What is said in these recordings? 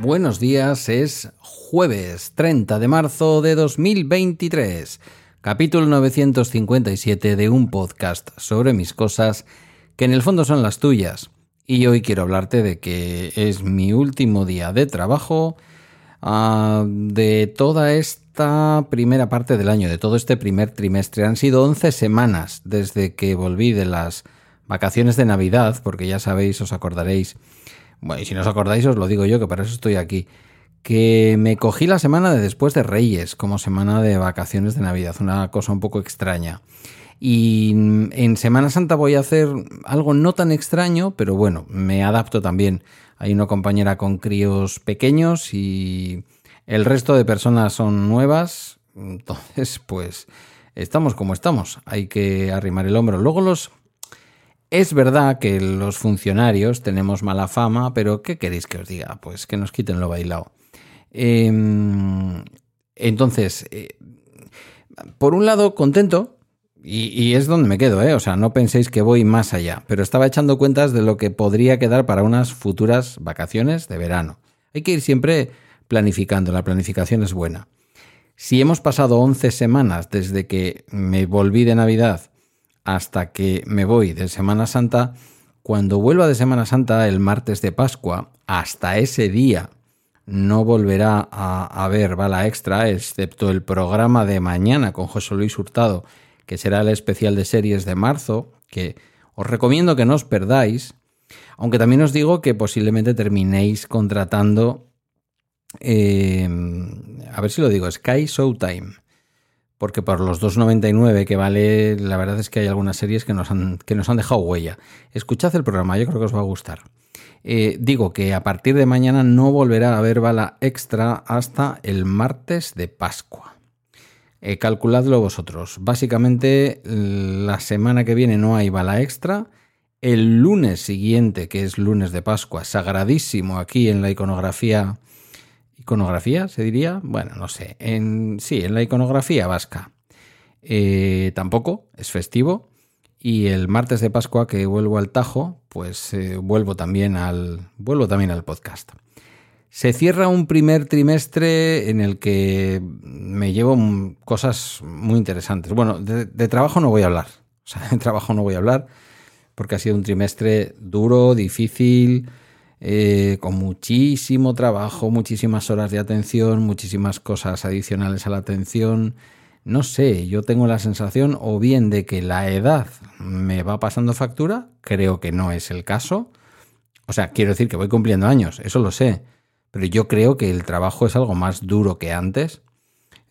Buenos días, es jueves 30 de marzo de 2023, capítulo 957 de un podcast sobre mis cosas que en el fondo son las tuyas. Y hoy quiero hablarte de que es mi último día de trabajo ah, de toda esta primera parte del año, de todo este primer trimestre. Han sido 11 semanas desde que volví de las vacaciones de Navidad, porque ya sabéis, os acordaréis, bueno, y si no os acordáis os lo digo yo, que para eso estoy aquí, que me cogí la semana de después de Reyes como semana de vacaciones de Navidad, una cosa un poco extraña. Y en Semana Santa voy a hacer algo no tan extraño, pero bueno, me adapto también. Hay una compañera con críos pequeños y el resto de personas son nuevas. Entonces, pues estamos como estamos. Hay que arrimar el hombro. Luego los... Es verdad que los funcionarios tenemos mala fama, pero ¿qué queréis que os diga? Pues que nos quiten lo bailado. Em, entonces, eh, por un lado, contento, y, es donde me quedo, ¿eh? O sea, no penséis que voy más allá, pero estaba echando cuentas de lo que podría quedar para unas futuras vacaciones de verano. Hay que ir siempre planificando, la planificación es buena. Si hemos pasado 11 semanas desde que me volví de Navidad hasta que me voy de Semana Santa, cuando vuelva de Semana Santa el martes de Pascua, hasta ese día no volverá a haber bala extra, excepto el programa de mañana con José Luis Hurtado que será el especial de series de marzo, que os recomiendo que no os perdáis, aunque también os digo que posiblemente terminéis contratando, eh, a ver si lo digo, Sky Showtime, porque por los 2,99 que vale, la verdad es que hay algunas series que nos han, que nos han dejado huella. Escuchad el programa, yo creo que os va a gustar. Eh, digo que a partir de mañana no volverá a haber bala extra hasta el martes de Pascua. Eh, calculadlo vosotros. Básicamente, la semana que viene no hay bala extra. El lunes siguiente, que es lunes de Pascua, sagradísimo aquí en la iconografía. ¿Iconografía se diría? Bueno, no sé. En, sí, en la iconografía vasca. Eh, tampoco, es festivo. Y el martes de Pascua que vuelvo al Tajo, pues eh, vuelvo, también al, vuelvo también al podcast. Se cierra un primer trimestre en el que me llevo cosas muy interesantes. Bueno, de, trabajo no voy a hablar. O sea, de trabajo no voy a hablar porque ha sido un trimestre duro, difícil, eh, con muchísimo trabajo, muchísimas horas de atención, muchísimas cosas adicionales a la atención. No sé, yo tengo la sensación o bien de que la edad me va pasando factura, creo que no es el caso. O sea, quiero decir que voy cumpliendo años, eso lo sé pero yo creo que el trabajo es algo más duro que antes.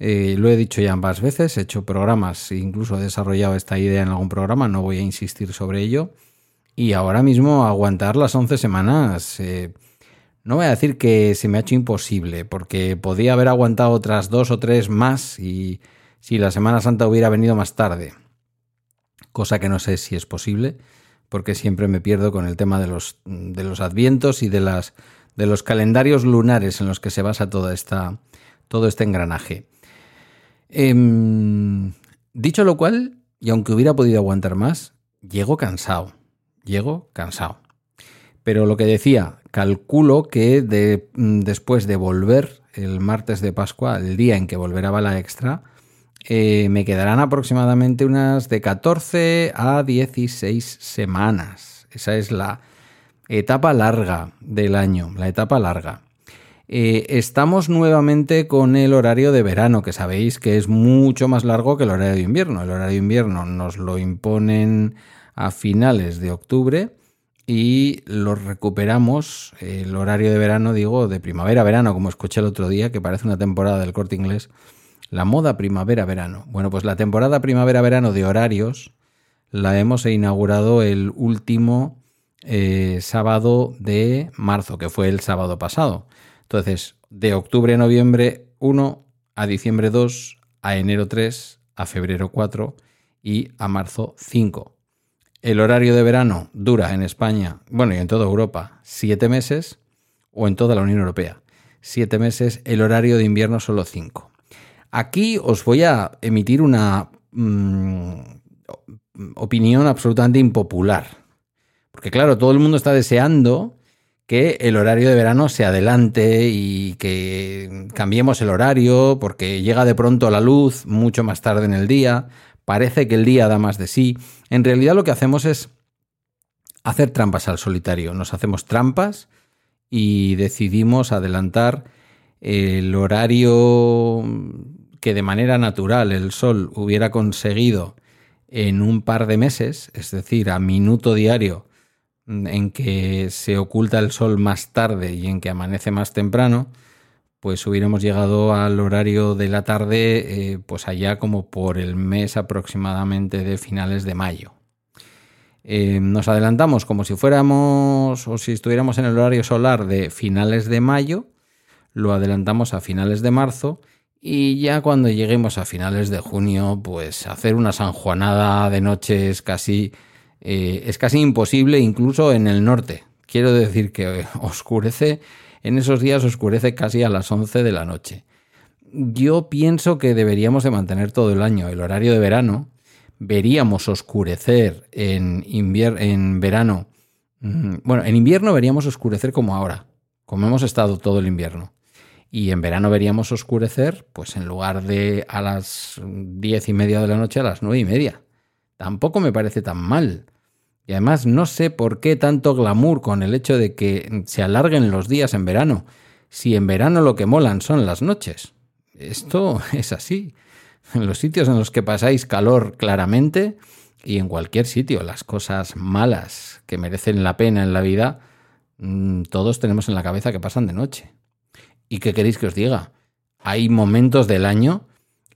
Eh, lo he dicho ya ambas veces, he hecho programas, incluso he desarrollado esta idea en algún programa, no voy a insistir sobre ello. Y ahora mismo aguantar las 11 semanas, eh, no voy a decir que se me ha hecho imposible, porque podía haber aguantado otras dos o tres más y si la Semana Santa hubiera venido más tarde. Cosa que no sé si es posible, porque siempre me pierdo con el tema de los, de los advientos y de las de los calendarios lunares en los que se basa toda esta, todo este engranaje. Em, dicho lo cual, y aunque hubiera podido aguantar más, llego cansado. Llego cansado. Pero lo que decía, calculo que de, mm, después de volver el martes de Pascua, el día en que volverá la extra, eh, me quedarán aproximadamente unas de 14 a 16 semanas. Esa es la, etapa larga del año, la etapa larga. Eh, estamos nuevamente con el horario de verano, que sabéis que es mucho más largo que el horario de invierno. El horario de invierno nos lo imponen a finales de octubre y lo recuperamos, el horario de verano, digo, de primavera-verano, como escuché el otro día, que parece una temporada del corte inglés, la moda primavera-verano. Bueno, pues la temporada primavera-verano de horarios la hemos inaugurado el último eh, sábado de marzo, que fue el sábado pasado. Entonces, de octubre a noviembre 1, a diciembre 2, a enero 3, a febrero 4 y a marzo 5. el horario de verano dura en España, bueno, y en toda Europa, siete meses, o en toda la Unión Europea, siete meses, el horario de invierno solo cinco. Aquí os voy a emitir una mm, opinión absolutamente impopular. Porque claro, todo el mundo está deseando que el horario de verano se adelante y que cambiemos el horario porque llega de pronto la luz mucho más tarde en el día, parece que el día da más de sí. En realidad lo que hacemos es hacer trampas al solitario, nos hacemos trampas y decidimos adelantar el horario que de manera natural el Sol hubiera conseguido en un par de meses, es decir, a minuto diario, en que se oculta el sol más tarde y en que amanece más temprano, pues hubiéramos llegado al horario de la tarde, eh, pues allá como por el mes aproximadamente de finales de mayo. Eh, nos adelantamos como si fuéramos o si estuviéramos en el horario solar de finales de mayo, lo adelantamos a finales de marzo y ya cuando lleguemos a finales de junio, pues hacer una sanjuanada de noches casi eh, es casi imposible incluso en el norte. Quiero decir que oscurece, en esos días oscurece casi a las 11 de la noche. Yo pienso que deberíamos de mantener todo el año el horario de verano. Veríamos oscurecer en, en verano. Mm, bueno, en invierno veríamos oscurecer como ahora, como hemos estado todo el invierno. Y en verano veríamos oscurecer, pues en lugar de a las diez y media de la noche, a las nueve y media. Tampoco me parece tan mal. Y además no sé por qué tanto glamour con el hecho de que se alarguen los días en verano, si en verano lo que molan son las noches. Esto es así. En los sitios en los que pasáis calor claramente y en cualquier sitio, las cosas malas que merecen la pena en la vida, mm, todos tenemos en la cabeza que pasan de noche. ¿Y qué queréis que os diga? Hay momentos del año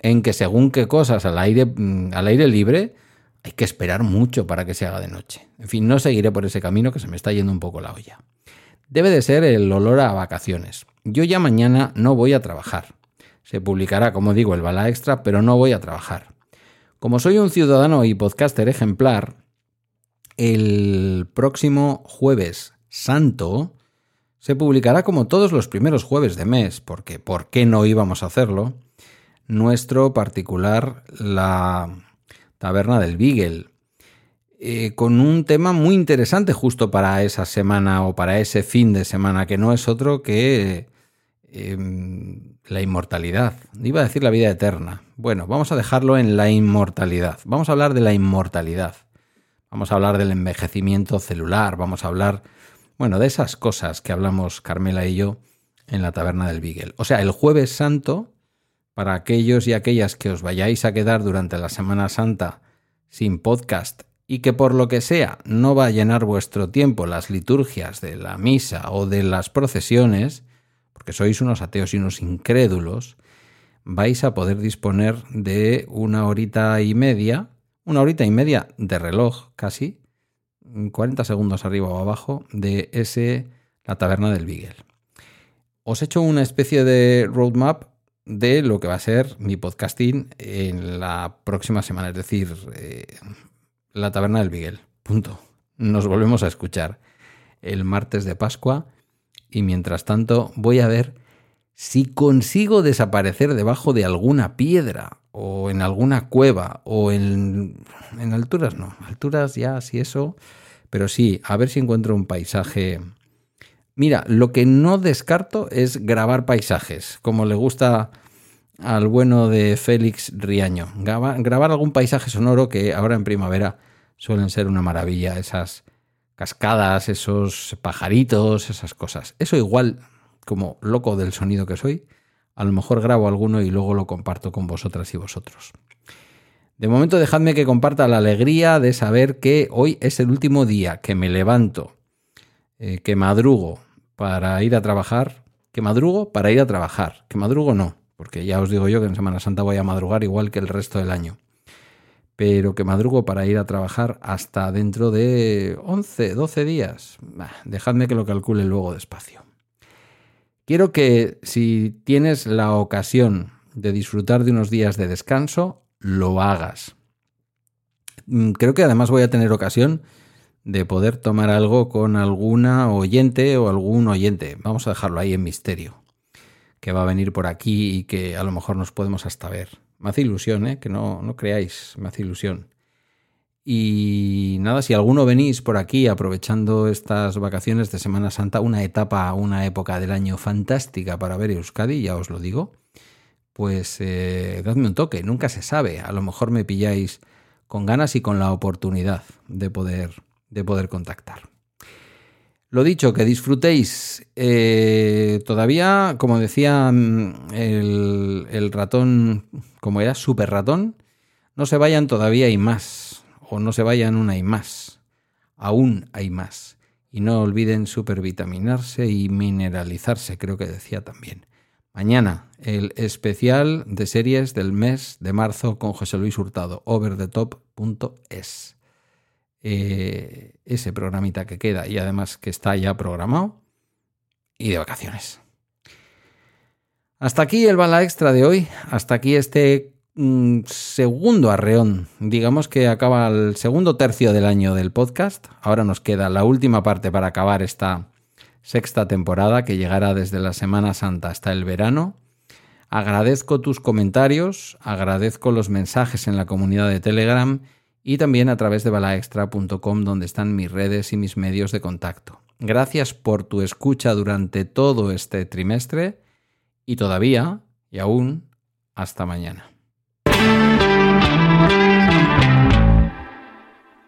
en que según qué cosas al aire, mm, al aire libre, hay que esperar mucho para que se haga de noche. En fin, no seguiré por ese camino que se me está yendo un poco la olla. Debe de ser el olor a vacaciones. Yo ya mañana no voy a trabajar. Se publicará, como digo, el bala extra, pero no voy a trabajar. Como soy un ciudadano y podcaster ejemplar, el próximo jueves santo se publicará como todos los primeros jueves de mes, porque ¿por qué no íbamos a hacerlo? Nuestro particular, la Taberna del Beagle, eh, con un tema muy interesante justo para esa semana o para ese fin de semana, que no es otro que em, la inmortalidad. Iba a decir la vida eterna. Bueno, vamos a dejarlo en la inmortalidad. Vamos a hablar de la inmortalidad. Vamos a hablar del envejecimiento celular. Vamos a hablar, bueno, de esas cosas que hablamos Carmela y yo en la taberna del Beagle. O sea, el jueves santo para aquellos y aquellas que os vayáis a quedar durante la Semana Santa sin podcast y que por lo que sea no va a llenar vuestro tiempo las liturgias de la misa o de las procesiones, porque sois unos ateos y unos incrédulos, vais a poder disponer de una horita y media, una horita y media de reloj casi, 40 segundos arriba o abajo de ese la taberna del Beagle. Os he hecho una especie de roadmap de lo que va a ser mi podcasting en la próxima semana, es decir, eh, la taberna del Miguel. Punto. Nos volvemos a escuchar el martes de Pascua y mientras tanto voy a ver si consigo desaparecer debajo de alguna piedra o en alguna cueva o en, en alturas, no, alturas ya, si eso, pero sí, a ver si encuentro un paisaje Mira, lo que no descarto es grabar paisajes, como le gusta al bueno de Félix Riaño. Grabar, algún paisaje sonoro que ahora en primavera suelen ser una maravilla, esas cascadas, esos pajaritos, esas cosas. Eso igual, como loco del sonido que soy, a lo mejor grabo alguno y luego lo comparto con vosotras y vosotros. De momento dejadme que comparta la alegría de saber que hoy es el último día que me levanto, eh, que madrugo para ir a trabajar, que madrugo para ir a trabajar, que madrugo no, porque ya os digo yo que en Semana Santa voy a madrugar igual que el resto del año, pero que madrugo para ir a trabajar hasta dentro de 11, 12 días. dejadme que lo calcule luego despacio. Quiero que si tienes la ocasión de disfrutar de unos días de descanso, lo hagas. Mm, creo que además voy a tener ocasión de poder tomar algo con alguna oyente o algún oyente. Vamos a dejarlo ahí en misterio. Que va a venir por aquí y que a lo mejor nos podemos hasta ver. Me hace ilusión, ¿eh? Que no, no creáis, me hace ilusión. Y nada, si alguno venís por aquí aprovechando estas vacaciones de Semana Santa, una etapa, una época del año fantástica para ver Euskadi, ya os lo digo, pues eh, dadme un toque, nunca se sabe, a lo mejor me pilláis con ganas y con la oportunidad de poder, de poder contactar. Lo dicho, que disfrutéis. Eh, todavía, como decía mm, el, ratón, como era, super ratón, no se vayan todavía y más o no se vayan una y más. Aún hay más. Y no olviden supervitaminarse y mineralizarse, creo que decía también. Mañana, el especial de series del mes de marzo con José Luis Hurtado, overthetop.es. Eh, ese programita que queda y además que está ya programado y de vacaciones. Hasta aquí el bala extra de hoy, hasta aquí este segundo arreón. Digamos que acaba el segundo tercio del año del podcast. Ahora nos queda la última parte para acabar esta sexta temporada que llegará desde la Semana Santa hasta el verano. Agradezco tus comentarios, agradezco los mensajes en la comunidad de Telegram y también a través de balaextra.com donde están mis redes y mis medios de contacto. Gracias por tu escucha durante todo este trimestre y todavía y aún hasta mañana.